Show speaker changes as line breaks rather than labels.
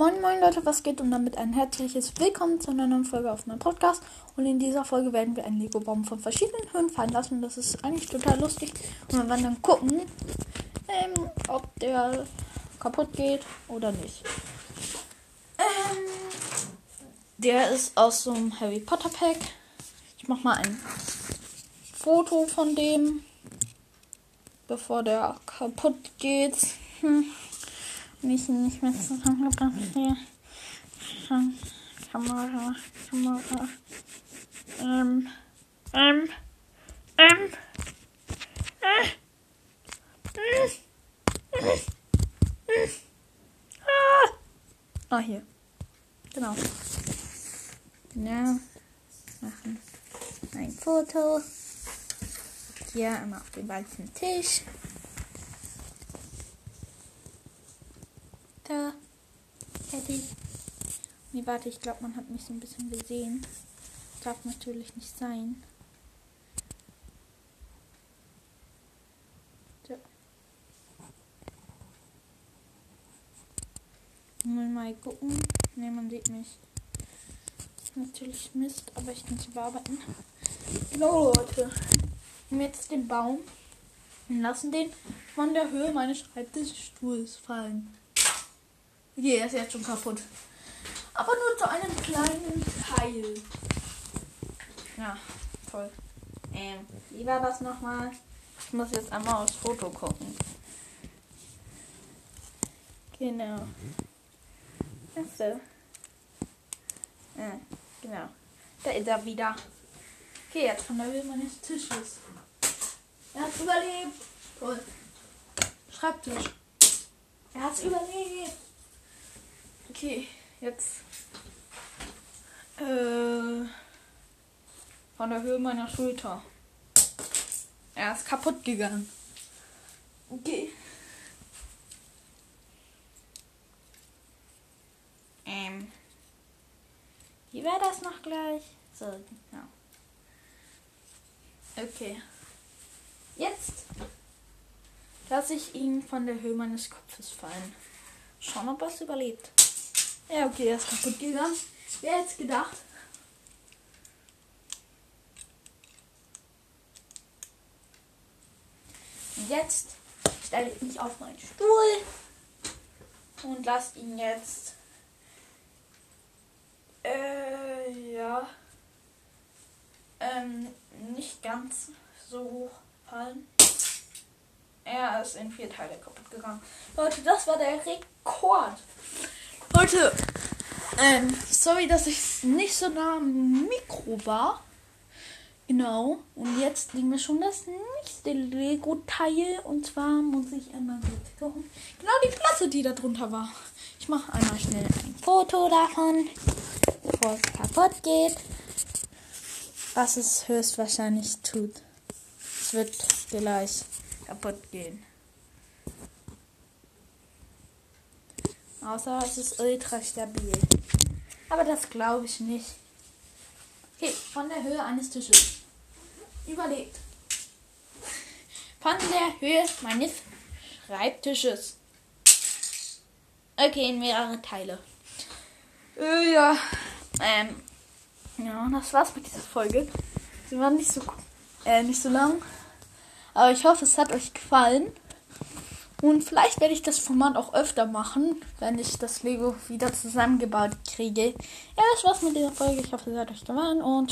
Moin Moin Leute, was geht? Und damit ein herzliches Willkommen zu einer neuen Folge auf meinem Podcast. Und in dieser Folge werden wir einen Lego-Baum von verschiedenen Höhen fallen lassen. Das ist eigentlich total lustig. Und wir werden dann gucken, ähm, ob der kaputt geht oder nicht. Ähm, der ist aus so einem Harry Potter Pack. Ich mach mal ein Foto von dem, bevor der kaputt geht. Hm. Nicht, nicht mehr zusammengebracht hier. Kamera, Kamera. Ähm, ähm, ähm. Äh, äh, äh, äh. Ah. ah, hier. Genau. Genau. Machen ein Foto. Hier einmal auf den weißen Tisch. Da. Fertig. Nee, warte, ich glaube, man hat mich so ein bisschen gesehen. Darf natürlich nicht sein. So. Mal gucken. Ne, man sieht mich. Natürlich Mist, aber ich kann es bearbeiten. Genau, Leute. Nehmen jetzt den Baum und lassen den von der Höhe meines Schreibtischstuhls fallen. Okay, er ist jetzt schon kaputt. Aber nur zu einem kleinen Teil. Ja, toll. Ähm, wie war das nochmal? Ich muss jetzt einmal aufs Foto gucken. Genau. Achso. Ja, genau. Da ist er wieder. Okay, jetzt von der Höhe meines Tisches. Er hat überlebt. Toll. Schreibtisch. Er hat überlebt. Okay, jetzt. Äh, von der Höhe meiner Schulter. Er ist kaputt gegangen. Okay. Ähm. Wie wäre das noch gleich? So, ja. Okay. Jetzt lasse ich ihn von der Höhe meines Kopfes fallen. Schauen, ob er es überlebt. Ja, okay, er ist kaputt gegangen. Wer hätte gedacht? Jetzt stelle ich mich auf meinen Stuhl und lasse ihn jetzt. Äh, ja. Ähm, nicht ganz so hoch fallen. Er ist in vier Teile kaputt gegangen. Leute, das war der Rekord. Leute, ähm, sorry, dass ich nicht so nah am Mikro war. Genau. Und jetzt liegen wir schon das nächste Lego-Teil. Und zwar muss ich einmal gucken. Genau die Platte, die da drunter war. Ich mache einmal schnell ein Foto davon, bevor es kaputt geht. Was es höchstwahrscheinlich tut. Es wird gleich kaputt gehen. Außer es ist ultra stabil. Aber das glaube ich nicht. Okay, von der Höhe eines Tisches. Überlegt. Von der Höhe meines Schreibtisches. Okay, in mehrere Teile. Äh, ja. Ähm. Ja, das war's mit dieser Folge. Sie war nicht so, äh, nicht so lang. Aber ich hoffe, es hat euch gefallen. Und vielleicht werde ich das Format auch öfter machen, wenn ich das Lego wieder zusammengebaut kriege. Ja, das war's mit dieser Folge. Ich hoffe, es hat euch gefallen und